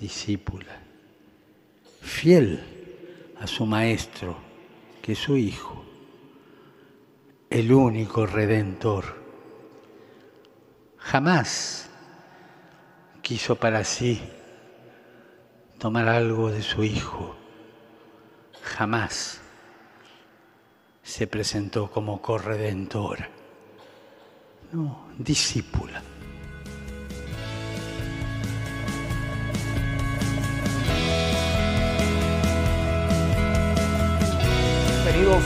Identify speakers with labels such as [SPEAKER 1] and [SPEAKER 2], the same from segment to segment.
[SPEAKER 1] discípula, fiel a su maestro, que es su Hijo, el único redentor. Jamás quiso para sí tomar algo de su Hijo. Jamás se presentó como corredentora. No, discípula.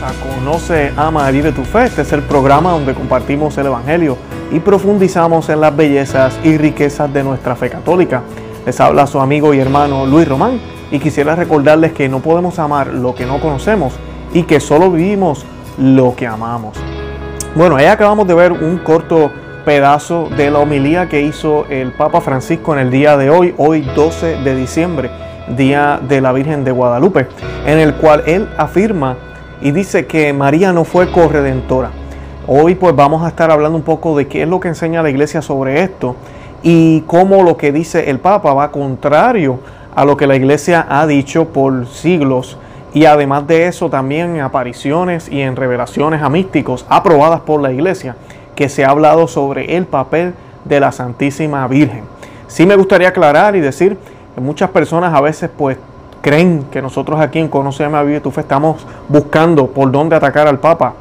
[SPEAKER 2] Conoce, Ama, Vive tu Fe. Este es el programa donde compartimos el Evangelio y profundizamos en las bellezas y riquezas de nuestra fe católica. Les habla su amigo y hermano Luis Román y quisiera recordarles que no podemos amar lo que no conocemos y que solo vivimos lo que amamos. Bueno, ahí acabamos de ver un corto pedazo de la homilía que hizo el Papa Francisco en el día de hoy, hoy 12 de diciembre, Día de la Virgen de Guadalupe, en el cual él afirma y dice que María no fue corredentora. Hoy pues vamos a estar hablando un poco de qué es lo que enseña la iglesia sobre esto y cómo lo que dice el Papa va contrario a lo que la iglesia ha dicho por siglos y además de eso también en apariciones y en revelaciones a místicos aprobadas por la iglesia que se ha hablado sobre el papel de la Santísima Virgen. Sí me gustaría aclarar y decir que muchas personas a veces pues creen que nosotros aquí en Conoceme a Vive tu Fe estamos buscando por dónde atacar al Papa.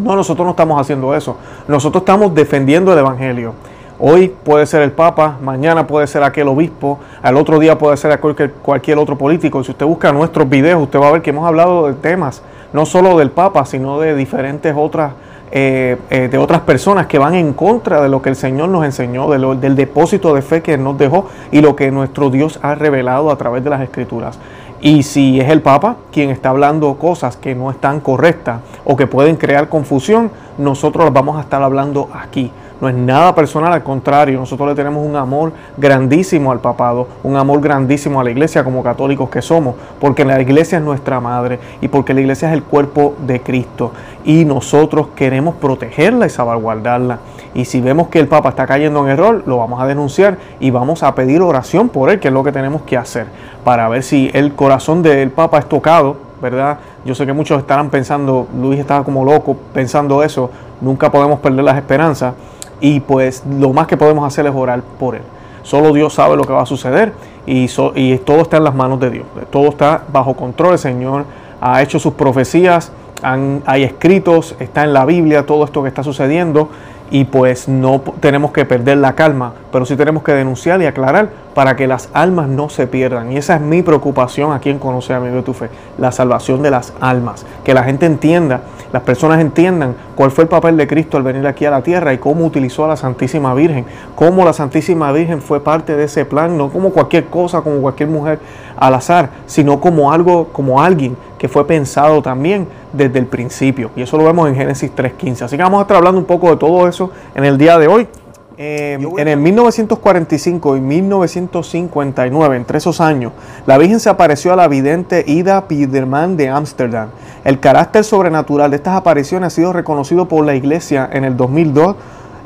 [SPEAKER 2] No, nosotros no estamos haciendo eso. Nosotros estamos defendiendo el Evangelio. Hoy puede ser el Papa, mañana puede ser aquel obispo, al otro día puede ser cualquier, cualquier otro político. Si usted busca nuestros videos, usted va a ver que hemos hablado de temas, no solo del Papa, sino de diferentes otras, eh, eh, de otras personas que van en contra de lo que el Señor nos enseñó, del depósito de fe que nos dejó y lo que nuestro Dios ha revelado a través de las Escrituras. Y si es el Papa quien está hablando cosas que no están correctas o que pueden crear confusión, nosotros las vamos a estar hablando aquí no es nada personal, al contrario, nosotros le tenemos un amor grandísimo al papado, un amor grandísimo a la iglesia como católicos que somos, porque la iglesia es nuestra madre y porque la iglesia es el cuerpo de Cristo y nosotros queremos protegerla y salvaguardarla. Y si vemos que el Papa está cayendo en error, lo vamos a denunciar y vamos a pedir oración por él, que es lo que tenemos que hacer, para ver si el corazón del Papa es tocado, ¿verdad? Yo sé que muchos estarán pensando, Luis estaba como loco pensando eso, nunca podemos perder las esperanzas y pues lo más que podemos hacer es orar por él. Solo Dios sabe lo que va a suceder y, y todo está en las manos de Dios. Todo está bajo control. El Señor ha hecho sus profecías, hay escritos, está en la Biblia todo esto que está sucediendo y pues no tenemos que perder la calma, pero sí tenemos que denunciar y aclarar para que las almas no se pierdan. Y esa es mi preocupación aquí en Conocer Amigo de tu Fe, la salvación de las almas, que la gente entienda, las personas entiendan cuál fue el papel de Cristo al venir aquí a la tierra y cómo utilizó a la Santísima Virgen, cómo la Santísima Virgen fue parte de ese plan, no como cualquier cosa, como cualquier mujer al azar, sino como algo, como alguien que fue pensado también desde el principio. Y eso lo vemos en Génesis 3.15. Así que vamos a estar hablando un poco de todo eso en el día de hoy. Eh, en el 1945 y 1959, entre esos años, la Virgen se apareció a la vidente Ida Piederman de Ámsterdam. El carácter sobrenatural de estas apariciones ha sido reconocido por la Iglesia en el 2002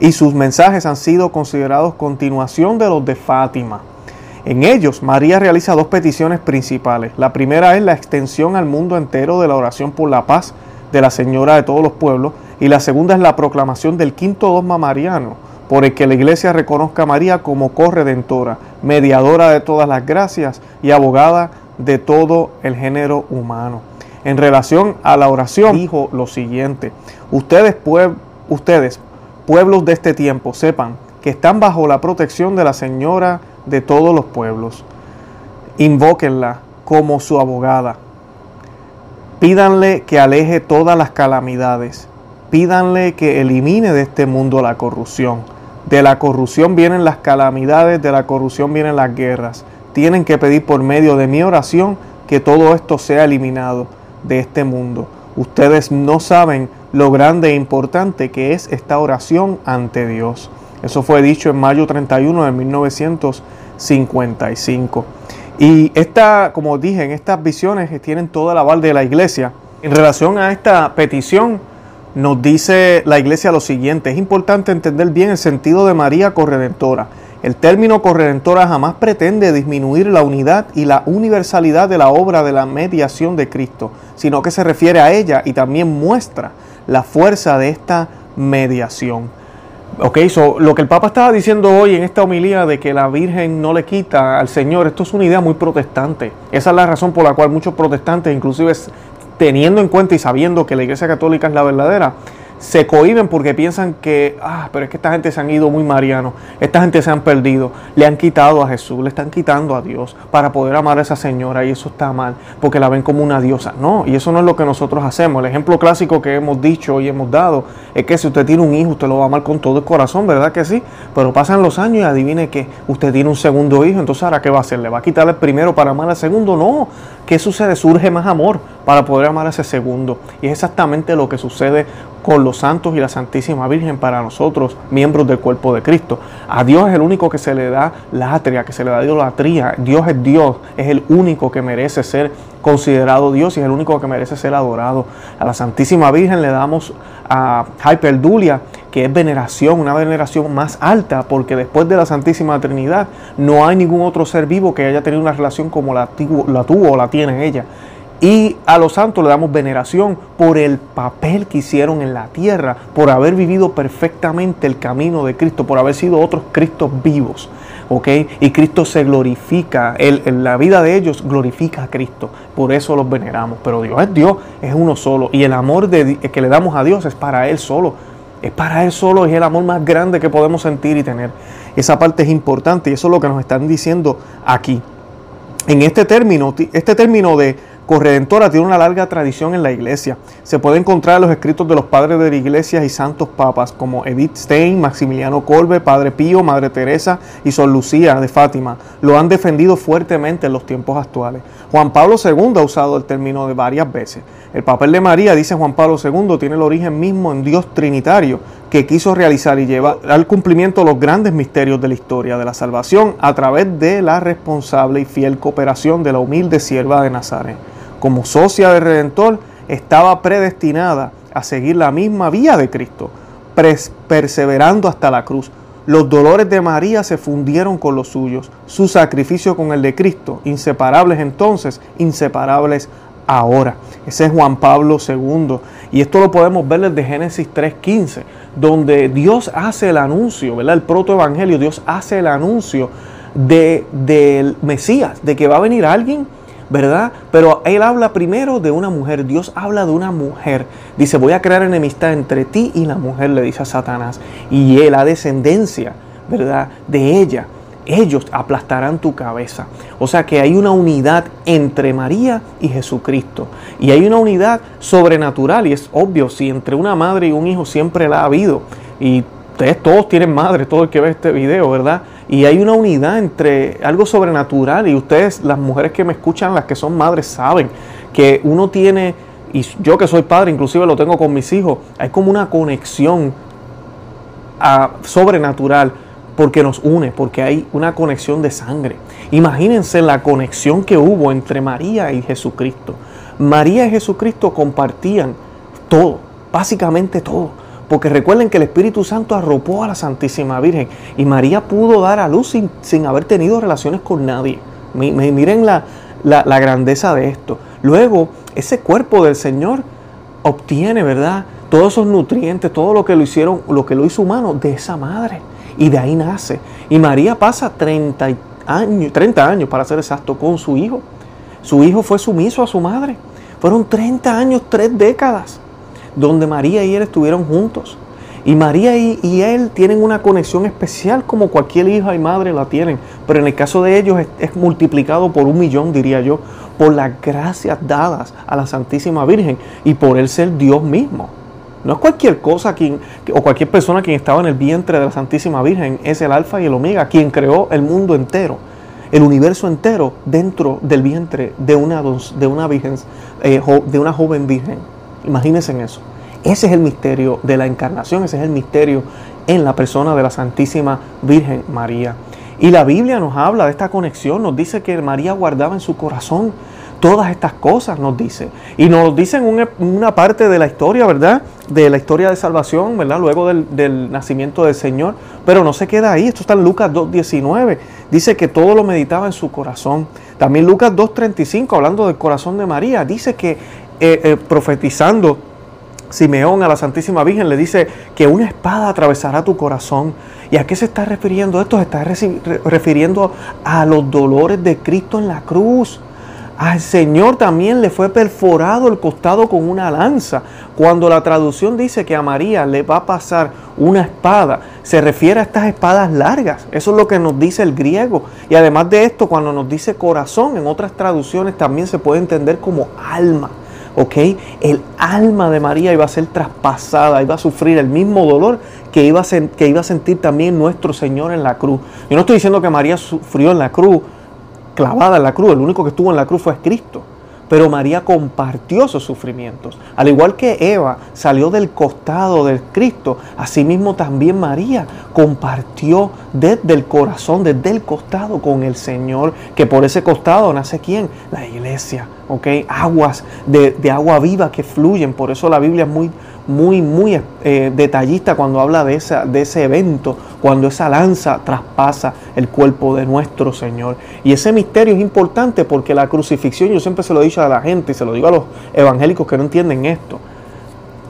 [SPEAKER 2] y sus mensajes han sido considerados continuación de los de Fátima. En ellos, María realiza dos peticiones principales. La primera es la extensión al mundo entero de la oración por la paz de la Señora de todos los pueblos y la segunda es la proclamación del quinto dogma mariano, por el que la Iglesia reconozca a María como corredentora, mediadora de todas las gracias y abogada de todo el género humano. En relación a la oración, dijo lo siguiente, ustedes, ustedes pueblos de este tiempo, sepan que están bajo la protección de la Señora de todos los pueblos. Invóquenla como su abogada. Pídanle que aleje todas las calamidades. Pídanle que elimine de este mundo la corrupción. De la corrupción vienen las calamidades, de la corrupción vienen las guerras. Tienen que pedir por medio de mi oración que todo esto sea eliminado de este mundo. Ustedes no saben lo grande e importante que es esta oración ante Dios. Eso fue dicho en mayo 31 de 1955. Y esta, como dije, en estas visiones tienen toda la aval de la iglesia. En relación a esta petición, nos dice la iglesia lo siguiente, es importante entender bien el sentido de María corredentora El término corredentora jamás pretende disminuir la unidad y la universalidad de la obra de la mediación de Cristo, sino que se refiere a ella y también muestra la fuerza de esta mediación. Ok, so, lo que el Papa estaba diciendo hoy en esta homilía de que la Virgen no le quita al Señor, esto es una idea muy protestante. Esa es la razón por la cual muchos protestantes, inclusive teniendo en cuenta y sabiendo que la Iglesia Católica es la verdadera, se cohiben porque piensan que, ah, pero es que esta gente se han ido muy marianos, esta gente se han perdido, le han quitado a Jesús, le están quitando a Dios para poder amar a esa señora y eso está mal porque la ven como una diosa. No, y eso no es lo que nosotros hacemos. El ejemplo clásico que hemos dicho y hemos dado es que si usted tiene un hijo, usted lo va a amar con todo el corazón, ¿verdad que sí? Pero pasan los años y adivine que usted tiene un segundo hijo, entonces ahora ¿qué va a hacer? ¿Le va a quitar el primero para amar al segundo? No, ¿qué sucede? Surge más amor para poder amar a ese segundo. Y es exactamente lo que sucede con los santos y la Santísima Virgen para nosotros, miembros del cuerpo de Cristo. A Dios es el único que se le da latria, que se le da idolatría. Dios es Dios, es el único que merece ser considerado Dios y es el único que merece ser adorado. A la Santísima Virgen le damos a Hyperdulia, que es veneración, una veneración más alta, porque después de la Santísima Trinidad no hay ningún otro ser vivo que haya tenido una relación como la, la tuvo o la tiene ella. Y a los santos le damos veneración por el papel que hicieron en la tierra, por haber vivido perfectamente el camino de Cristo, por haber sido otros Cristos vivos. ¿ok? Y Cristo se glorifica, en la vida de ellos glorifica a Cristo, por eso los veneramos. Pero Dios es Dios, es uno solo. Y el amor que le damos a Dios es para Él solo. Es para Él solo, es el amor más grande que podemos sentir y tener. Esa parte es importante y eso es lo que nos están diciendo aquí. En este término, este término de corredentora tiene una larga tradición en la iglesia. Se puede encontrar en los escritos de los padres de la iglesia y santos papas como Edith Stein, Maximiliano Kolbe, Padre Pío, Madre Teresa y Sor Lucía de Fátima. Lo han defendido fuertemente en los tiempos actuales. Juan Pablo II ha usado el término de varias veces. El papel de María, dice Juan Pablo II, tiene el origen mismo en Dios Trinitario, que quiso realizar y llevar al cumplimiento los grandes misterios de la historia de la salvación a través de la responsable y fiel cooperación de la humilde sierva de Nazaret como socia del Redentor, estaba predestinada a seguir la misma vía de Cristo, perseverando hasta la cruz. Los dolores de María se fundieron con los suyos, su sacrificio con el de Cristo, inseparables entonces, inseparables ahora. Ese es Juan Pablo II. Y esto lo podemos ver desde Génesis 3.15, donde Dios hace el anuncio, ¿verdad? El protoevangelio, Dios hace el anuncio de, del Mesías, de que va a venir alguien ¿verdad? Pero él habla primero de una mujer, Dios habla de una mujer. Dice, voy a crear enemistad entre ti y la mujer, le dice a Satanás. Y él, la descendencia, ¿verdad? De ella. Ellos aplastarán tu cabeza. O sea que hay una unidad entre María y Jesucristo. Y hay una unidad sobrenatural. Y es obvio, si entre una madre y un hijo siempre la ha habido. Y ustedes todos tienen madre, todo el que ve este video, ¿verdad? Y hay una unidad entre algo sobrenatural y ustedes, las mujeres que me escuchan, las que son madres, saben que uno tiene, y yo que soy padre, inclusive lo tengo con mis hijos, hay como una conexión ah, sobrenatural porque nos une, porque hay una conexión de sangre. Imagínense la conexión que hubo entre María y Jesucristo. María y Jesucristo compartían todo, básicamente todo porque recuerden que el Espíritu Santo arropó a la Santísima Virgen y María pudo dar a luz sin, haber tenido relaciones con nadie. Miren la, la, grandeza de esto. Luego, ese cuerpo del Señor obtiene, ¿verdad? Todos esos nutrientes, todo lo que lo hicieron, lo que lo hizo humano de esa madre. Y de ahí nace. Y María pasa 30 años, 30 años para ser exacto, con su hijo. Su hijo fue sumiso a su madre. Fueron 30 años, tres décadas donde María y él estuvieron juntos. Y María y, él tienen una conexión especial como cualquier hija y madre la tienen. Pero en el caso de ellos es, multiplicado por un millón, diría yo, por las gracias dadas a la Santísima Virgen y por él ser Dios mismo. No es cualquier cosa quien, o cualquier persona quien estaba en el vientre de la Santísima Virgen, es el Alfa y el Omega, quien creó el mundo entero, el universo entero dentro del vientre de una, de una, virgen, eh, de una joven virgen. Imagínense en eso. Ese es el misterio de la encarnación, ese es el misterio en la persona de la Santísima Virgen María. Y la Biblia nos habla de esta conexión, nos dice que María guardaba en su corazón todas estas cosas, nos dice. Y nos dice en una, parte de la historia, ¿verdad? de la historia de salvación, ¿verdad? Luego del, nacimiento del Señor. Pero no se queda ahí, esto está en Lucas 2.19. Dice que todo lo meditaba en su corazón. También Lucas 2.35, hablando del corazón de María, dice que eh, eh, profetizando Simeón a la Santísima Virgen le dice que una espada atravesará tu corazón. ¿Y a qué se está refiriendo esto? Se está refiriendo a los dolores de Cristo en la cruz. Al Señor también le fue perforado el costado con una lanza. Cuando la traducción dice que a María le va a pasar una espada, se refiere a estas espadas largas. Eso es lo que nos dice el griego. Y además de esto, cuando nos dice corazón, en otras traducciones también se puede entender como alma. ¿Ok? El alma de María iba a ser traspasada, iba a sufrir el mismo dolor que iba, a que iba a sentir también nuestro Señor en la cruz. Yo no estoy diciendo que María sufrió en la cruz, clavada en la cruz, el único que estuvo en la cruz fue Cristo pero María compartió sus sufrimientos. Al igual que Eva salió del costado del Cristo, asimismo también María compartió desde el corazón, desde el costado con el Señor, que por ese costado nace quién? La iglesia, ¿ok? Aguas de, de agua viva que fluyen, por eso la Biblia es muy muy, muy eh, detallista cuando habla de, esa, de ese evento, cuando esa lanza traspasa el cuerpo de nuestro Señor. Y ese misterio es importante porque la crucifixión, yo siempre se lo he dicho a la gente y se lo digo a los evangélicos que no entienden esto.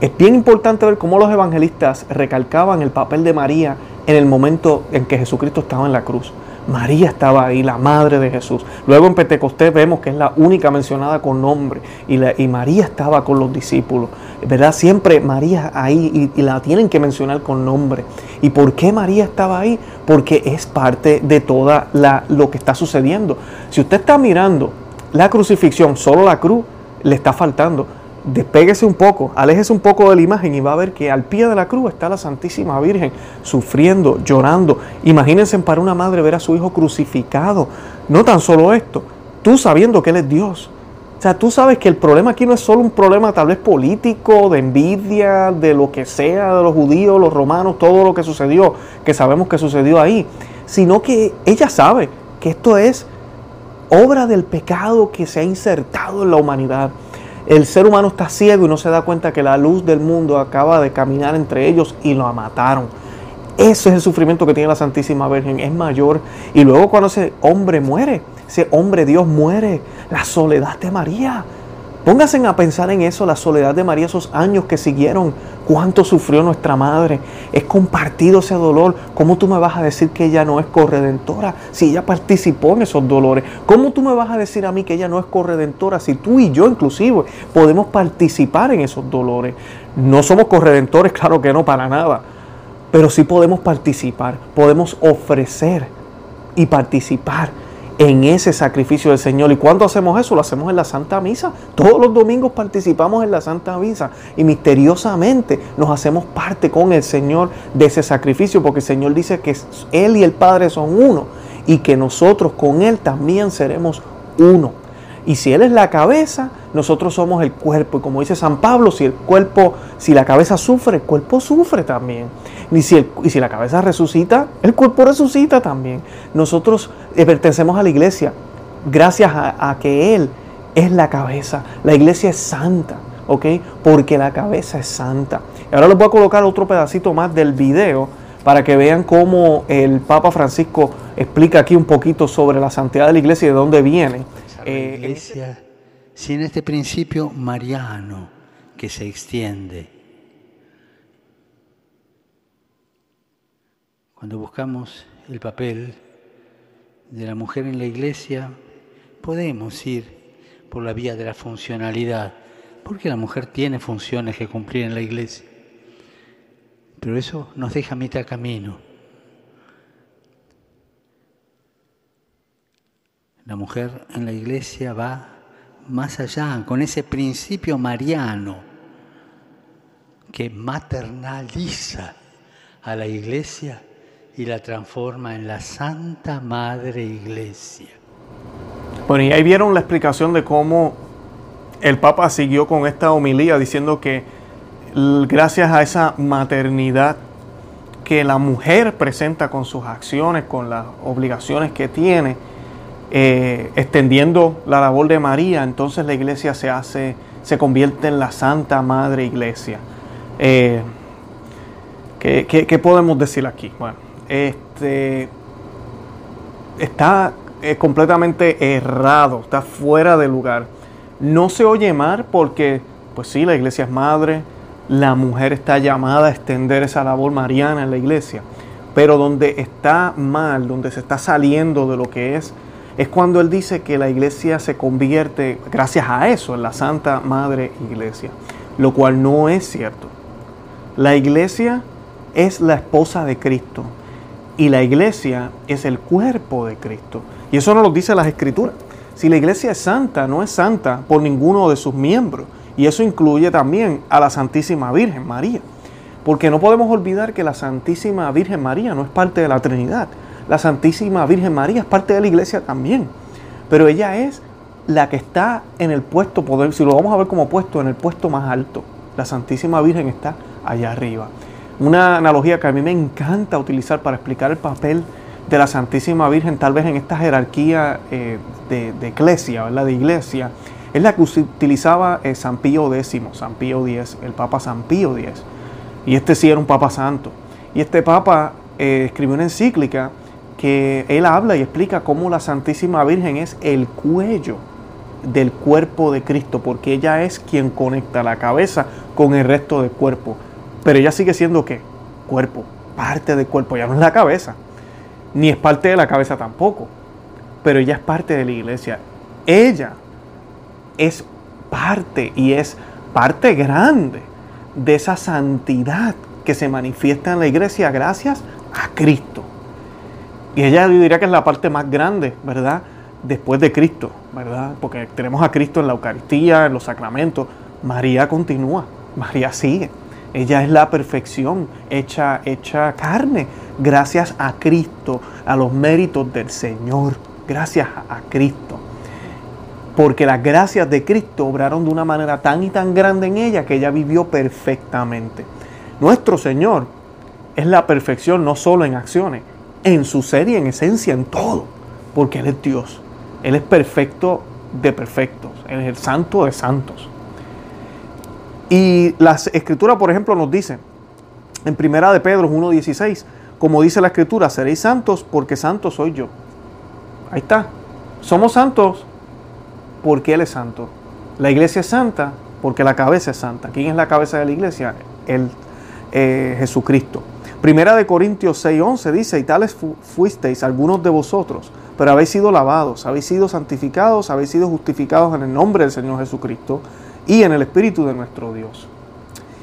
[SPEAKER 2] Es bien importante ver cómo los evangelistas recalcaban el papel de María en el momento en que Jesucristo estaba en la cruz. María estaba ahí, la madre de Jesús. Luego en Pentecostés vemos que es la única mencionada con nombre y, y María estaba con los discípulos. ¿Verdad? Siempre María ahí y, la tienen que mencionar con nombre. ¿Y por qué María estaba ahí? Porque es parte de toda la, lo que está sucediendo. Si usted está mirando la crucifixión, solo la cruz, le está faltando despéguese un poco, aléjese un poco de la imagen y va a ver que al pie de la cruz está la Santísima Virgen sufriendo, llorando. Imagínense para una madre ver a su hijo crucificado. No tan solo esto, tú sabiendo que Él es Dios. O sea, tú sabes que el problema aquí no es solo un problema tal vez político, de envidia, de lo que sea, de los judíos, los romanos, todo lo que sucedió, que sabemos que sucedió ahí, sino que ella sabe que esto es obra del pecado que se ha insertado en la humanidad el ser humano está ciego y no se da cuenta que la luz del mundo acaba de caminar entre ellos y lo mataron. Ese es el sufrimiento que tiene la Santísima Virgen, es mayor. Y luego cuando ese hombre muere, ese hombre Dios muere, la soledad de María, Pónganse a pensar en eso, la soledad de María, esos años que siguieron, cuánto sufrió nuestra madre. Es compartido ese dolor. ¿Cómo tú me vas a decir que ella no es corredentora si ella participó en esos dolores? ¿Cómo tú me vas a decir a mí que ella no es corredentora si tú y yo inclusive podemos participar en esos dolores? No somos corredentores, claro que no, para nada. Pero sí podemos participar, podemos ofrecer y participar en ese sacrificio del Señor. ¿Y cuándo hacemos eso? Lo hacemos en la Santa Misa. Todos los domingos participamos en la Santa Misa y misteriosamente nos hacemos parte con el Señor de ese sacrificio, porque el Señor dice que Él y el Padre son uno y que nosotros con Él también seremos uno. Y si Él es la cabeza, nosotros somos el cuerpo. Y como dice San Pablo, si el cuerpo, si la cabeza sufre, el cuerpo sufre también. Y si, y si la cabeza resucita, el cuerpo resucita también. Nosotros eh, pertenecemos a la iglesia gracias a, que Él es la cabeza. La iglesia es santa, ¿ok? Porque la cabeza es santa. Y ahora les voy a colocar otro pedacito más del video para que vean cómo el Papa Francisco explica aquí un poquito sobre la santidad de la iglesia y de dónde viene.
[SPEAKER 1] Eh, iglesia sin este principio mariano que se extiende. Cuando buscamos el papel de la mujer en la iglesia, podemos ir por la vía de la funcionalidad, porque la mujer tiene funciones que cumplir en la iglesia. Pero eso nos deja mitad camino. La mujer en la iglesia va más allá, con ese principio mariano que maternaliza a la iglesia y la transforma en la Santa Madre Iglesia.
[SPEAKER 2] Bueno, y ahí vieron la explicación de cómo el Papa siguió con esta homilía diciendo que gracias a esa maternidad que la mujer presenta con sus acciones, con las obligaciones que tiene, eh, extendiendo la labor de María, entonces la iglesia se hace, se convierte en la Santa Madre Iglesia. Eh, ¿qué, podemos decir aquí? Bueno, este está eh, completamente errado, está fuera de lugar. No se oye mal porque, pues sí, la iglesia es madre, la mujer está llamada a extender esa labor mariana en la iglesia. Pero donde está mal, donde se está saliendo de lo que es, es cuando él dice que la iglesia se convierte, gracias a eso, en la Santa Madre Iglesia, lo cual no es cierto. La iglesia es la esposa de Cristo y la iglesia es el cuerpo de Cristo. Y eso nos lo dice las escrituras. Si la iglesia es santa, no es santa por ninguno de sus miembros. Y eso incluye también a la Santísima Virgen María. Porque no podemos olvidar que la Santísima Virgen María no es parte de la Trinidad. La Santísima Virgen María es parte de la iglesia también. Pero ella es la que está en el puesto, poder, si lo vamos a ver como puesto, en el puesto más alto. La Santísima Virgen está allá arriba. Una analogía que a mí me encanta utilizar para explicar el papel de la Santísima Virgen, tal vez en esta jerarquía eh, de, de, iglesia, ¿verdad? De iglesia, es la que utilizaba eh, San Pío X, San Pío X, el Papa San Pío X. Y este sí era un Papa santo. Y este Papa eh, escribió una encíclica que él habla y explica cómo la Santísima Virgen es el cuello del cuerpo de Cristo, porque ella es quien conecta la cabeza con el resto del cuerpo. Pero ella sigue siendo qué? Cuerpo, parte del cuerpo, ya no es la cabeza, ni es parte de la cabeza tampoco, pero ella es parte de la iglesia. Ella es parte y es parte grande de esa santidad que se manifiesta en la iglesia gracias a Cristo. Y ella diría que es la parte más grande, ¿verdad? Después de Cristo, ¿verdad? Porque tenemos a Cristo en la Eucaristía, en los sacramentos. María continúa, María sigue. Ella es la perfección hecha, hecha carne, gracias a Cristo, a los méritos del Señor, gracias a Cristo porque las gracias de Cristo obraron de una manera tan y tan grande en ella que ella vivió perfectamente. Nuestro Señor es la perfección no solo en acciones, en su ser y en esencia, en todo, porque Él es Dios. Él es perfecto de perfectos, Él es el santo de santos. Y las escrituras, por ejemplo, nos dicen en Primera de Pedro 1.16, como dice la escritura, seréis santos porque santo soy yo. Ahí está. Somos santos porque Él es santo. La iglesia es santa porque la cabeza es santa. ¿Quién es la cabeza de la iglesia? El eh, Jesucristo. Primera de Corintios 6:11 dice, y tales fuisteis algunos de vosotros, pero habéis sido lavados, habéis sido santificados, habéis sido justificados en el nombre del Señor Jesucristo y en el Espíritu de nuestro Dios.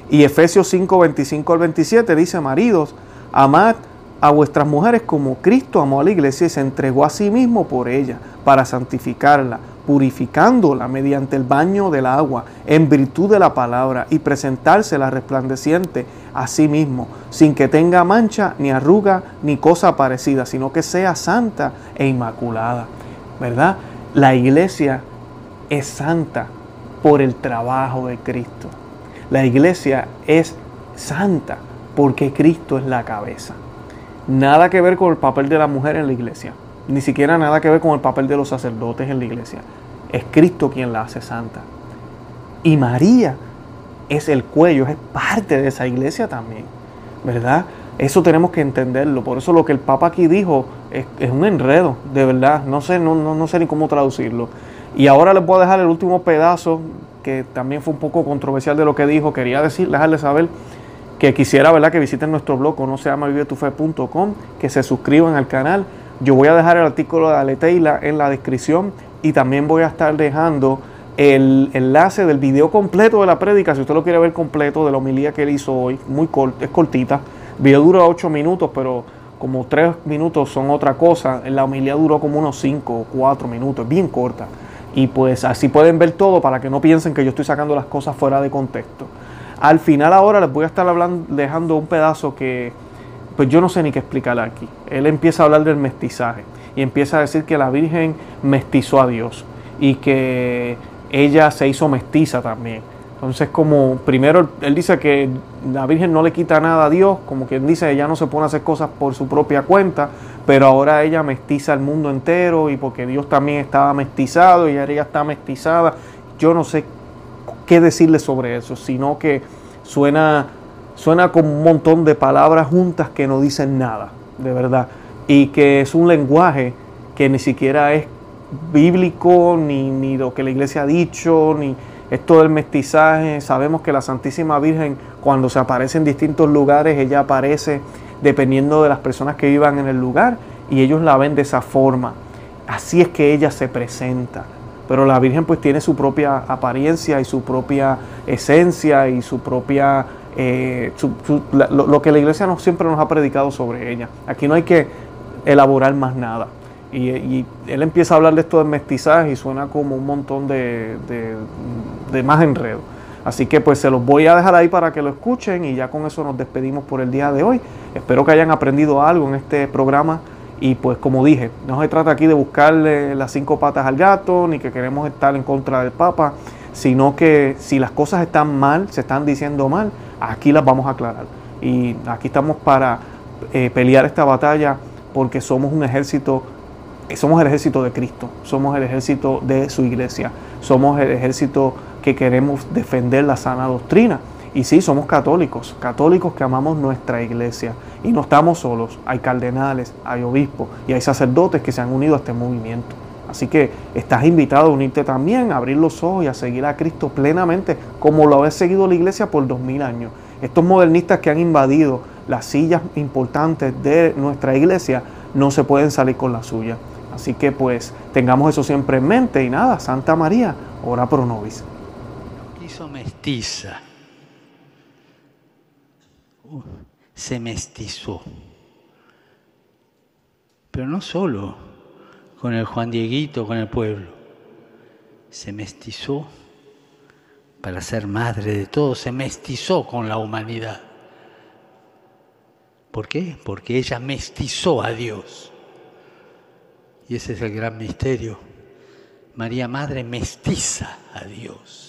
[SPEAKER 2] Y Efesios 5:25 al 27 dice, maridos, amad a vuestras mujeres como Cristo amó a la iglesia y se entregó a sí mismo por ella, para santificarla purificándola mediante el baño del agua, en virtud de la palabra, y presentársela resplandeciente a sí mismo, sin que tenga mancha, ni arruga, ni cosa parecida, sino que sea santa e inmaculada. ¿Verdad? La iglesia es santa por el trabajo de Cristo. La iglesia es santa porque Cristo es la cabeza. Nada que ver con el papel de la mujer en la iglesia ni siquiera nada que ver con el papel de los sacerdotes en la iglesia. Es Cristo quien la hace santa. Y María es el cuello, es parte de esa iglesia también, ¿verdad? Eso tenemos que entenderlo. Por eso lo que el Papa aquí dijo es, un enredo, de verdad. No sé, no, no, sé ni cómo traducirlo. Y ahora les voy a dejar el último pedazo, que también fue un poco controversial de lo que dijo. Quería decir, dejarles saber que quisiera ¿verdad? que visiten nuestro blog, no se llama vivetufe.com, que se suscriban al canal yo voy a dejar el artículo de Aleteila en la descripción y también voy a estar dejando el enlace del video completo de la prédica, si usted lo quiere ver completo, de la homilía que él hizo hoy, muy es cortita. El video dura 8 minutos, pero como 3 minutos son otra cosa. La homilía duró como unos 5 o 4 minutos, bien corta. Y pues así pueden ver todo para que no piensen que yo estoy sacando las cosas fuera de contexto. Al final ahora les voy a estar dejando un pedazo que pues yo no sé ni qué explicar aquí. Él empieza a hablar del mestizaje y empieza a decir que la Virgen mestizó a Dios y que ella se hizo mestiza también. Entonces, como primero él dice que la Virgen no le quita nada a Dios, como quien dice, ella no se pone a hacer cosas por su propia cuenta, pero ahora ella mestiza el mundo entero y porque Dios también estaba mestizado y ella está mestizada. Yo no sé qué decirle sobre eso, sino que suena suena como un montón de palabras juntas que no dicen nada, de verdad. Y que es un lenguaje que ni siquiera es bíblico, ni, ni lo que la iglesia ha dicho, ni esto del mestizaje. Sabemos que la Santísima Virgen, cuando se aparece en distintos lugares, ella aparece dependiendo de las personas que vivan en el lugar y ellos la ven de esa forma. Así es que ella se presenta. Pero la Virgen pues tiene su propia apariencia y su propia esencia y su propia... Eh, lo, que la iglesia no, siempre nos ha predicado sobre ella. Aquí no hay que elaborar más nada. Y, él empieza a hablar de esto de mestizaje y suena como un montón de, de más enredo. Así que pues se los voy a dejar ahí para que lo escuchen y ya con eso nos despedimos por el día de hoy. Espero que hayan aprendido algo en este programa y pues como dije, no se trata aquí de buscarle las cinco patas al gato ni que queremos estar en contra del Papa, sino que si las cosas están mal, se están diciendo mal, aquí las vamos a aclarar. Y aquí estamos para eh, pelear esta batalla porque somos un ejército, somos el ejército de Cristo, somos el ejército de su iglesia, somos el ejército que queremos defender la sana doctrina. Y sí, somos católicos, católicos que amamos nuestra iglesia. Y no estamos solos, hay cardenales, hay obispos y hay sacerdotes que se han unido a este movimiento. Así que estás invitado a unirte también, a abrir los ojos y a seguir a Cristo plenamente, como lo ha seguido la iglesia por dos mil años. Estos modernistas que han invadido las sillas importantes de nuestra iglesia no se pueden salir con la suya. Así que pues tengamos eso siempre en mente y nada, Santa María, ora pro nobis.
[SPEAKER 1] Quiso mestiza. Uh, se mestizó. Pero no solo con el Juan Dieguito, con el pueblo. Se mestizó para ser madre de todos, se mestizó con la humanidad. ¿Por qué? Porque ella mestizó a Dios. Y ese es el gran misterio. María Madre mestiza a Dios.